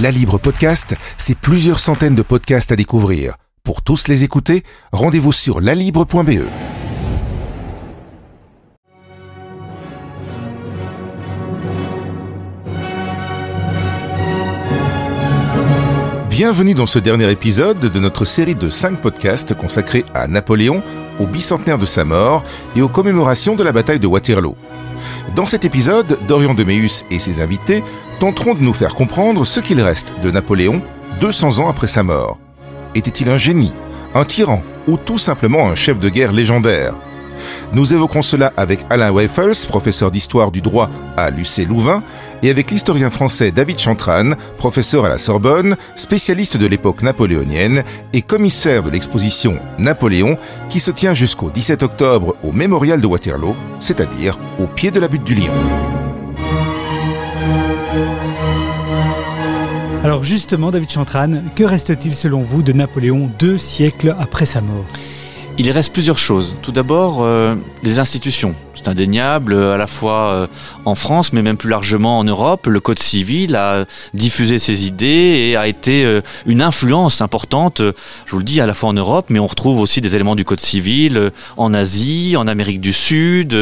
La Libre Podcast, c'est plusieurs centaines de podcasts à découvrir. Pour tous les écouter, rendez-vous sur lalibre.be. Bienvenue dans ce dernier épisode de notre série de 5 podcasts consacrés à Napoléon, au bicentenaire de sa mort et aux commémorations de la bataille de Waterloo. Dans cet épisode, Dorian Deméus et ses invités tenteront de nous faire comprendre ce qu'il reste de Napoléon 200 ans après sa mort. Était-il un génie, un tyran ou tout simplement un chef de guerre légendaire? Nous évoquerons cela avec Alain Weifels, professeur d'histoire du droit à l'UC Louvain, et avec l'historien français David Chantran, professeur à la Sorbonne, spécialiste de l'époque napoléonienne et commissaire de l'exposition Napoléon qui se tient jusqu'au 17 octobre au mémorial de Waterloo, c'est-à-dire au pied de la butte du Lion. Alors justement, David Chantran, que reste-t-il selon vous de Napoléon deux siècles après sa mort? Il reste plusieurs choses. Tout d'abord, euh, les institutions. C'est indéniable, à la fois euh, en France, mais même plus largement en Europe. Le Code civil a diffusé ses idées et a été euh, une influence importante, je vous le dis, à la fois en Europe, mais on retrouve aussi des éléments du Code civil en Asie, en Amérique du Sud.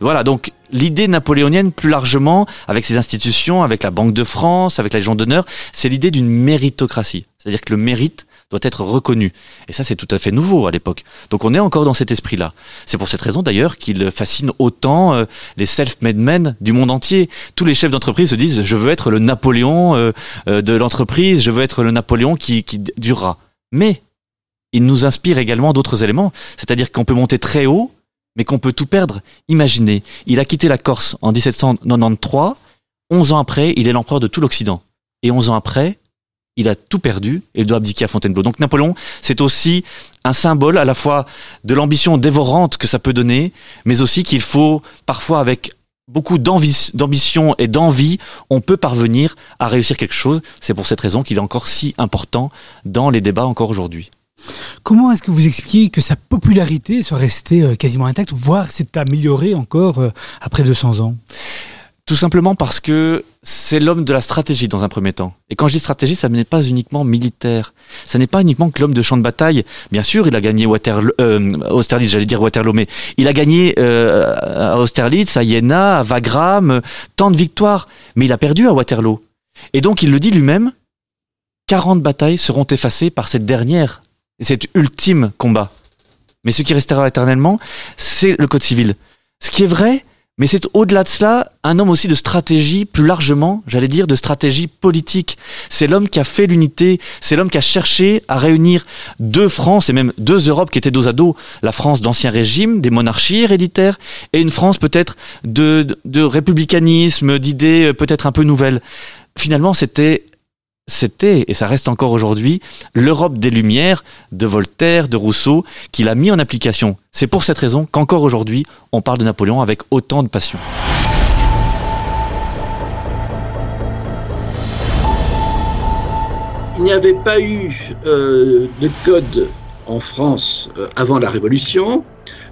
Voilà, donc l'idée napoléonienne plus largement, avec ses institutions, avec la Banque de France, avec la Légion d'honneur, c'est l'idée d'une méritocratie. C'est-à-dire que le mérite doit être reconnu. Et ça, c'est tout à fait nouveau à l'époque. Donc on est encore dans cet esprit-là. C'est pour cette raison d'ailleurs qu'il fascine autant euh, les self-made men du monde entier. Tous les chefs d'entreprise se disent, je veux être le Napoléon euh, euh, de l'entreprise, je veux être le Napoléon qui, qui durera. Mais il nous inspire également d'autres éléments. C'est-à-dire qu'on peut monter très haut, mais qu'on peut tout perdre. Imaginez, il a quitté la Corse en 1793, 11 ans après, il est l'empereur de tout l'Occident. Et 11 ans après, il a tout perdu et il doit abdiquer à Fontainebleau. Donc Napoléon, c'est aussi un symbole à la fois de l'ambition dévorante que ça peut donner, mais aussi qu'il faut parfois avec beaucoup d'ambition et d'envie, on peut parvenir à réussir quelque chose. C'est pour cette raison qu'il est encore si important dans les débats encore aujourd'hui. Comment est-ce que vous expliquez que sa popularité soit restée euh, quasiment intacte, voire s'est améliorée encore euh, après 200 ans? Tout simplement parce que c'est l'homme de la stratégie dans un premier temps. Et quand je dis stratégie, ça n'est pas uniquement militaire. Ça n'est pas uniquement que l'homme de champ de bataille. Bien sûr, il a gagné Waterloo, euh, Austerlitz, j'allais dire Waterloo, mais il a gagné euh, à Austerlitz, à Jena, à Wagram, tant de victoires. Mais il a perdu à Waterloo. Et donc, il le dit lui-même, 40 batailles seront effacées par cette dernière, cet ultime combat. Mais ce qui restera éternellement, c'est le code civil. Ce qui est vrai, mais c'est au-delà de cela un homme aussi de stratégie, plus largement, j'allais dire, de stratégie politique. C'est l'homme qui a fait l'unité, c'est l'homme qui a cherché à réunir deux France et même deux Europes qui étaient dos à dos. La France d'ancien régime, des monarchies héréditaires, et une France peut-être de, de républicanisme, d'idées euh, peut-être un peu nouvelles. Finalement, c'était c'était, et ça reste encore aujourd'hui, l'Europe des Lumières de Voltaire, de Rousseau, qu'il a mis en application. C'est pour cette raison qu'encore aujourd'hui, on parle de Napoléon avec autant de passion. Il n'y avait pas eu euh, de code en France euh, avant la Révolution.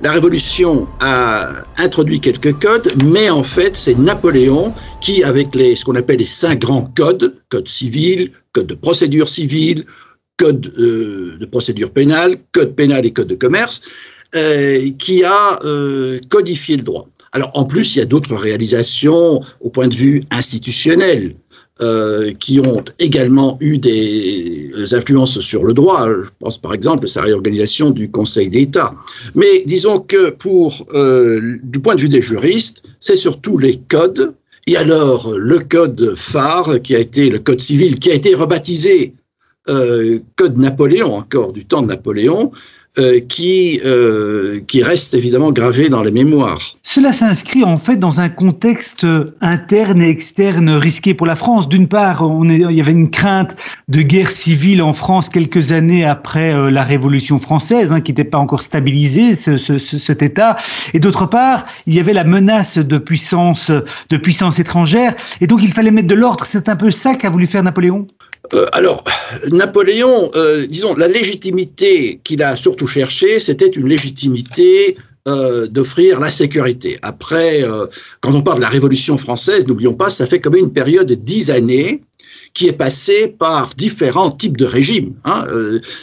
La Révolution a introduit quelques codes, mais en fait, c'est Napoléon qui, avec ce qu'on appelle les cinq grands codes, code civil, code de procédure civile, code euh, de procédure pénale, code pénal et code de commerce, euh, qui a euh, codifié le droit. Alors en plus, il y a d'autres réalisations au point de vue institutionnel. Euh, qui ont également eu des influences sur le droit. Je pense par exemple à sa réorganisation du Conseil d'État. Mais disons que pour, euh, du point de vue des juristes, c'est surtout les codes. Et alors le code phare, qui a été le code civil, qui a été rebaptisé euh, Code Napoléon, encore du temps de Napoléon, euh, qui, euh, qui reste évidemment gravé dans les mémoires. Cela s'inscrit en fait dans un contexte interne et externe risqué pour la France. D'une part, on est, il y avait une crainte de guerre civile en France quelques années après euh, la Révolution française, hein, qui n'était pas encore stabilisée, ce, ce, cet État. Et d'autre part, il y avait la menace de puissance, de puissance étrangère. Et donc, il fallait mettre de l'ordre. C'est un peu ça qu'a voulu faire Napoléon? Euh, alors, Napoléon, euh, disons, la légitimité qu'il a surtout cherchée, c'était une légitimité euh, d'offrir la sécurité. Après, quand on parle de la Révolution française, n'oublions pas, ça fait quand même une période de dix années qui est passé par différents types de régimes. Hein.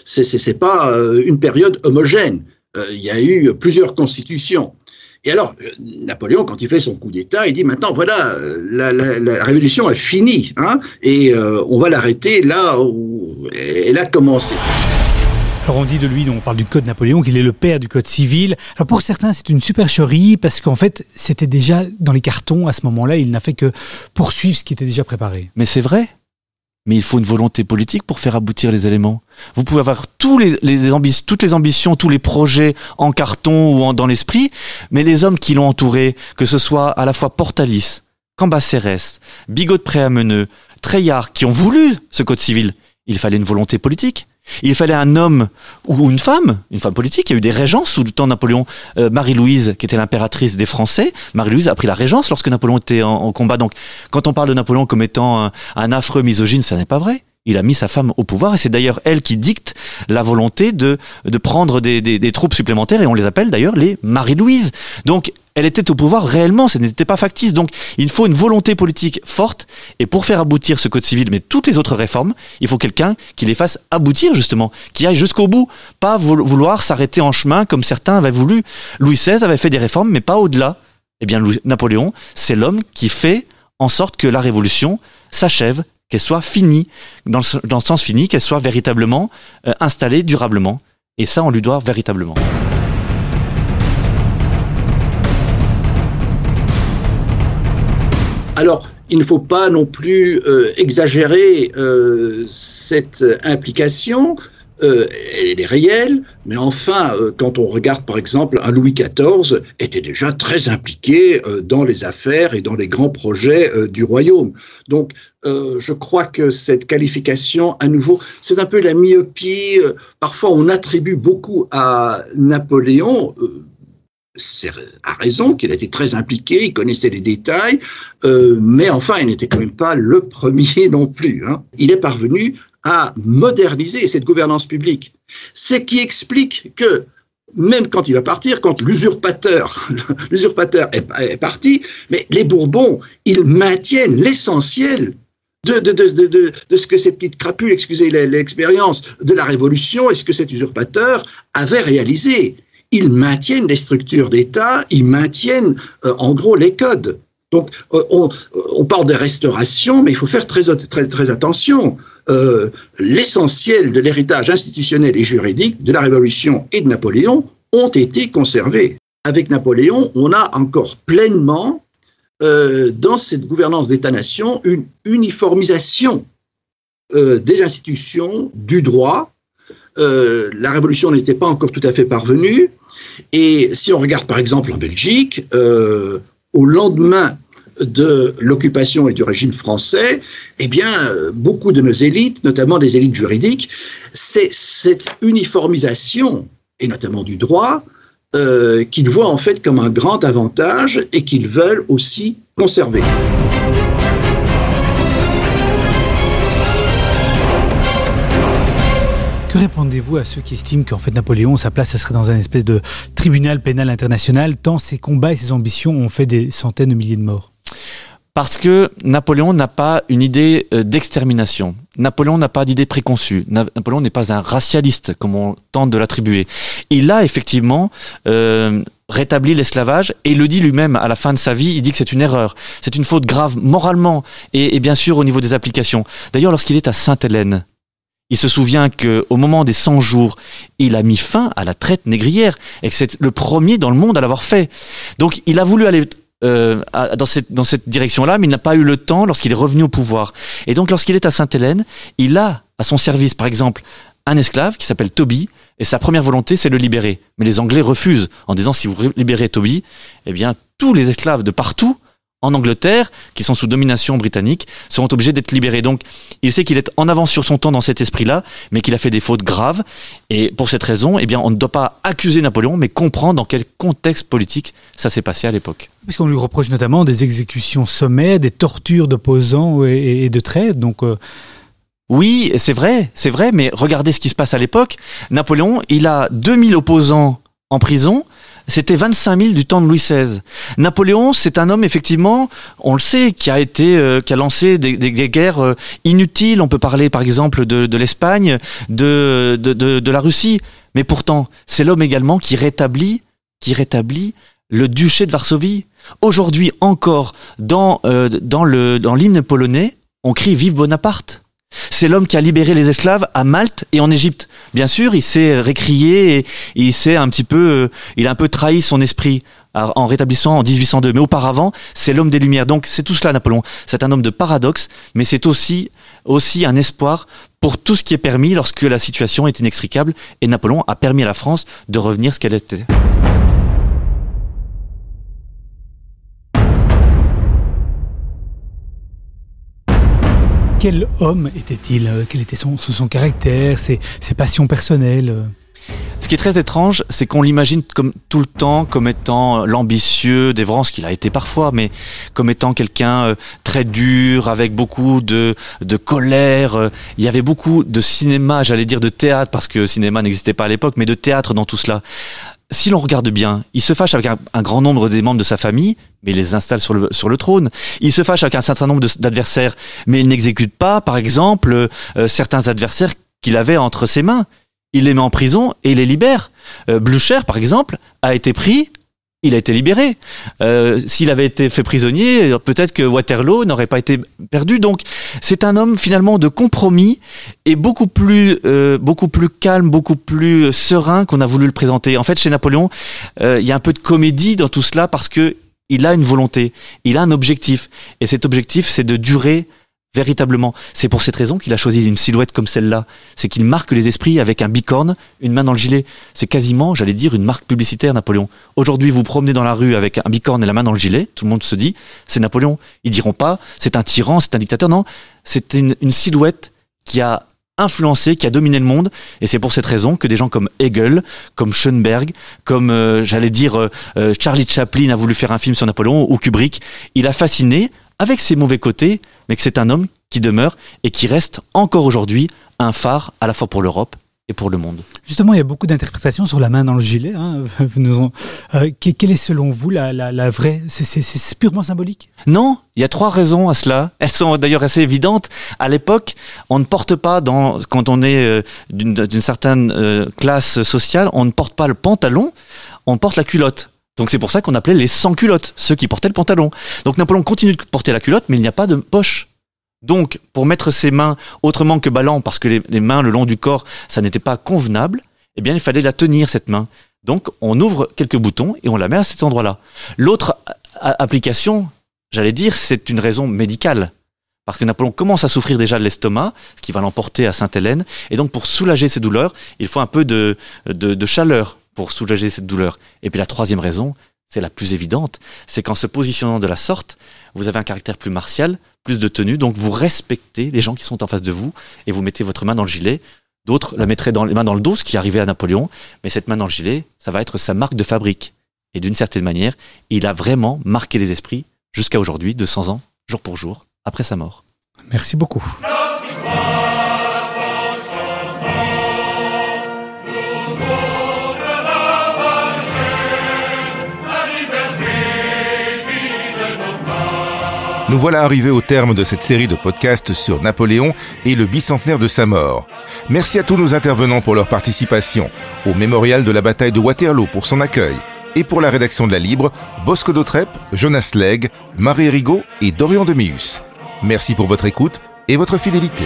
C'est pas une période homogène. Il y a eu plusieurs constitutions. Et alors, Napoléon, quand il fait son coup d'État, il dit maintenant, voilà, la, révolution est finie, hein, et on va l'arrêter là où elle a commencé. Alors on dit de lui, on parle du Code Napoléon, qu'il est le père du Code civil. Alors pour certains, c'est une supercherie parce qu'en fait, c'était déjà dans les cartons à ce moment-là. Il n'a fait que poursuivre ce qui était déjà préparé. Mais c'est vrai. Mais il faut une volonté politique pour faire aboutir les éléments. Vous pouvez avoir toutes les ambitions, tous les projets en carton ou dans l'esprit, mais les hommes qui l'ont entouré, que ce soit à la fois Portalis, Cambacérès, Bigot de Préameneux, Treillard, qui ont voulu ce code civil, il fallait une volonté politique. Il fallait un homme ou une femme, une femme politique. Il y a eu des régences sous le temps de Napoléon. Euh, Marie-Louise, qui était l'impératrice des Français, Marie-Louise a pris la régence lorsque Napoléon était en, combat. Donc, quand on parle de Napoléon comme étant un, affreux misogyne, ça n'est pas vrai. Il a mis sa femme au pouvoir et c'est d'ailleurs elle qui dicte la volonté de, de prendre des, des troupes supplémentaires et on les appelle d'ailleurs les Marie-Louise. Donc elle était au pouvoir réellement, ce n'était pas factice. Donc il faut une volonté politique forte, et pour faire aboutir ce code civil, mais toutes les autres réformes, il faut quelqu'un qui les fasse aboutir justement, qui aille jusqu'au bout, pas vouloir s'arrêter en chemin comme certains avaient voulu. Louis XVI avait fait des réformes, mais pas au-delà. Eh bien Napoléon, c'est l'homme qui fait en sorte que la révolution s'achève, qu'elle soit finie, dans le, sens fini, qu'elle soit véritablement euh, installée durablement. Et ça, on lui doit véritablement. Alors, il ne faut pas non plus euh, exagérer euh, cette implication. Euh, elle est réelle, mais enfin, quand on regarde par exemple un Louis XIV, était déjà très impliqué dans les affaires et dans les grands projets du royaume. Donc, je crois que cette qualification, à nouveau, c'est un peu la myopie. parfois, on attribue beaucoup à Napoléon à raison qu'il était très impliqué, il connaissait les détails, euh, mais enfin, il n'était quand même pas le premier non plus. Hein. Il est parvenu à moderniser cette gouvernance publique. Ce qui explique que même quand il va partir, quand l'usurpateur, est, parti, mais les Bourbons, ils maintiennent l'essentiel de, de, ce que ces petites crapules, excusez l'expérience, de la Révolution et ce que cet usurpateur avait réalisé ils maintiennent les structures d'État, ils maintiennent euh, en gros les codes. Donc euh, on, on, parle de restauration, mais il faut faire très, très, très attention. Euh, l'essentiel de l'héritage institutionnel et juridique de la Révolution et de Napoléon ont été conservés. Avec Napoléon, on a encore pleinement dans cette gouvernance d'État-nation une uniformisation des institutions, du droit. La Révolution n'était pas encore tout à fait parvenue, et si on regarde par exemple en Belgique, euh, au lendemain de l'occupation et du régime français, eh bien, beaucoup de nos élites, notamment des élites juridiques, c'est cette uniformisation, et notamment du droit, euh, qu'ils voient en fait comme un grand avantage et qu'ils veulent aussi conserver. Que répondez-vous à ceux qui estiment qu'en fait Napoléon, sa place, serait dans un espèce de tribunal pénal international, tant ses combats et ses ambitions ont fait des centaines de milliers de morts? Parce que Napoléon n'a pas une idée euh, d'extermination. Napoléon n'a pas d'idée préconçue. Napoléon n'est pas un racialiste, comme on tente de l'attribuer. Il a effectivement euh, rétabli l'esclavage et il le dit lui-même à la fin de sa vie. Il dit que c'est une erreur, c'est une faute grave moralement et bien sûr au niveau des applications. D'ailleurs, lorsqu'il est à Sainte-Hélène, il se souvient qu'au moment des 100 jours, il a mis fin à la traite négrière et que c'est le premier dans le monde à l'avoir fait. Donc il a voulu aller euh, dans cette, dans cette direction-là, mais il n'a pas eu le temps lorsqu'il est revenu au pouvoir. Et donc lorsqu'il est à Sainte-Hélène, il a à son service, par exemple, un esclave qui s'appelle Toby, et sa première volonté, c'est de le libérer. Mais les Anglais refusent en disant si vous libérez Toby, eh bien tous les esclaves de partout en Angleterre, qui sont sous domination britannique, seront obligés d'être libérés. Donc, il sait qu'il est en avance sur son temps dans cet esprit-là, mais qu'il a fait des fautes graves. Et pour cette raison, eh bien, on ne doit pas accuser Napoléon, mais comprendre dans quel contexte politique ça s'est passé à l'époque. Parce qu'on lui reproche notamment des exécutions sommaires, des tortures d'opposants et, de traîtres. Donc, euh, Oui, c'est vrai, c'est vrai, mais regardez ce qui se passe à l'époque. Napoléon, il a 2000 opposants en prison, c'était 25 000 du temps de Louis XVI. Napoléon, c'est un homme effectivement, on le sait, qui a été, euh, qui a lancé des, guerres euh, inutiles. On peut parler par exemple de, l'Espagne, de, de, la Russie, mais pourtant, c'est l'homme également qui rétablit, qui rétablit le duché de Varsovie. Aujourd'hui encore, dans, euh, dans dans l'hymne polonais, on crie Vive Bonaparte. C'est l'homme qui a libéré les esclaves à Malte et en Égypte. Bien sûr, il s'est récrié et il s'est un petit peu, euh, il a un peu trahi son esprit en rétablissant en 1802. Mais auparavant, c'est l'homme des Lumières. Donc c'est tout cela, Napoléon. C'est un homme de paradoxe, mais c'est aussi aussi un espoir pour tout ce qui est permis lorsque la situation est inextricable. Et Napoléon a permis à la France de revenir ce qu'elle était. Quel homme était-il euh, Quel était son, caractère, ses, passions personnelles euh? Ce qui est très étrange, c'est qu'on l'imagine comme tout le temps comme étant l'ambitieux, dévorant ce qu'il a été parfois, mais comme étant quelqu'un euh, très dur, avec beaucoup de, de colère. Il y avait beaucoup de cinéma, j'allais dire de théâtre, parce que cinéma n'existait pas à l'époque, mais de théâtre dans tout cela si l'on regarde bien, il se fâche avec un, grand nombre des membres de sa famille, mais il les installe sur le, sur le trône. Il se fâche avec un certain nombre d'adversaires, mais il n'exécute pas, par exemple, euh, certains adversaires qu'il avait entre ses mains. Il les met en prison et les libère. Euh, Blucher, par exemple, a été pris il a été libéré. Euh, s'il avait été fait prisonnier, peut-être que Waterloo n'aurait pas été perdu. Donc, c'est un homme finalement de compromis et beaucoup plus, euh, beaucoup plus calme, beaucoup plus serein qu'on a voulu le présenter. En fait, chez Napoléon, euh, il y a un peu de comédie dans tout cela parce que il a une volonté, il a un objectif, et cet objectif, c'est de durer Véritablement. C'est pour cette raison qu'il a choisi une silhouette comme celle-là. C'est qu'il marque les esprits avec un bicorne, une main dans le gilet. C'est quasiment, j'allais dire, une marque publicitaire Napoléon. Aujourd'hui, vous promenez dans la rue avec un bicorne et la main dans le gilet, tout le monde se dit, c'est Napoléon. Ils diront pas, c'est un tyran, c'est un dictateur. Non, c'est une, silhouette qui a influencé, qui a dominé le monde. Et c'est pour cette raison que des gens comme Hegel, comme Schoenberg, comme, euh, j'allais dire, euh, euh, Charlie Chaplin a voulu faire un film sur Napoléon, ou Kubrick, il a fasciné avec ses mauvais côtés, mais que c'est un homme qui demeure et qui reste encore aujourd'hui un phare à la fois pour l'Europe et pour le monde. Justement, il y a beaucoup d'interprétations sur la main dans le gilet. Hein. Euh, quelle est selon vous la, vraie C'est purement symbolique? Non, il y a trois raisons à cela. Elles sont d'ailleurs assez évidentes. À l'époque, on ne porte pas, dans, quand on est euh, d'une certaine euh, classe sociale, on ne porte pas le pantalon, on porte la culotte. Donc c'est pour ça qu'on appelait les sans-culottes, ceux qui portaient le pantalon. Donc Napoléon continue de porter la culotte, mais il n'y a pas de poche. Donc, pour mettre ses mains autrement que ballant, parce que les, mains le long du corps, ça n'était pas convenable, eh bien, il fallait la tenir, cette main. Donc, on ouvre quelques boutons et on la met à cet endroit-là. L'autre application, j'allais dire, c'est une raison médicale. Parce que Napoléon commence à souffrir déjà de l'estomac, ce qui va l'emporter à Sainte-Hélène. Et donc, pour soulager ses douleurs, il faut un peu de, de chaleur pour soulager cette douleur. Et puis la troisième raison, c'est la plus évidente, c'est qu'en se positionnant de la sorte, vous avez un caractère plus martial, plus de tenue, donc vous respectez les gens qui sont en face de vous et vous mettez votre main dans le gilet. D'autres la mettraient dans les mains dans le dos, ce qui arrivait à Napoléon, mais cette main dans le gilet, ça va être sa marque de fabrique. Et d'une certaine manière, il a vraiment marqué les esprits jusqu'à aujourd'hui, 200 ans, jour pour jour, après sa mort. Merci beaucoup. Nous voilà arrivés au terme de cette série de podcasts sur Napoléon et le bicentenaire de sa mort. Merci à tous nos intervenants pour leur participation, au mémorial de la bataille de Waterloo pour son accueil, et pour la rédaction de la Libre, Bosco Dautrep, Jonas Legge, Marie Rigaud et Dorian Demius. Merci pour votre écoute et votre fidélité.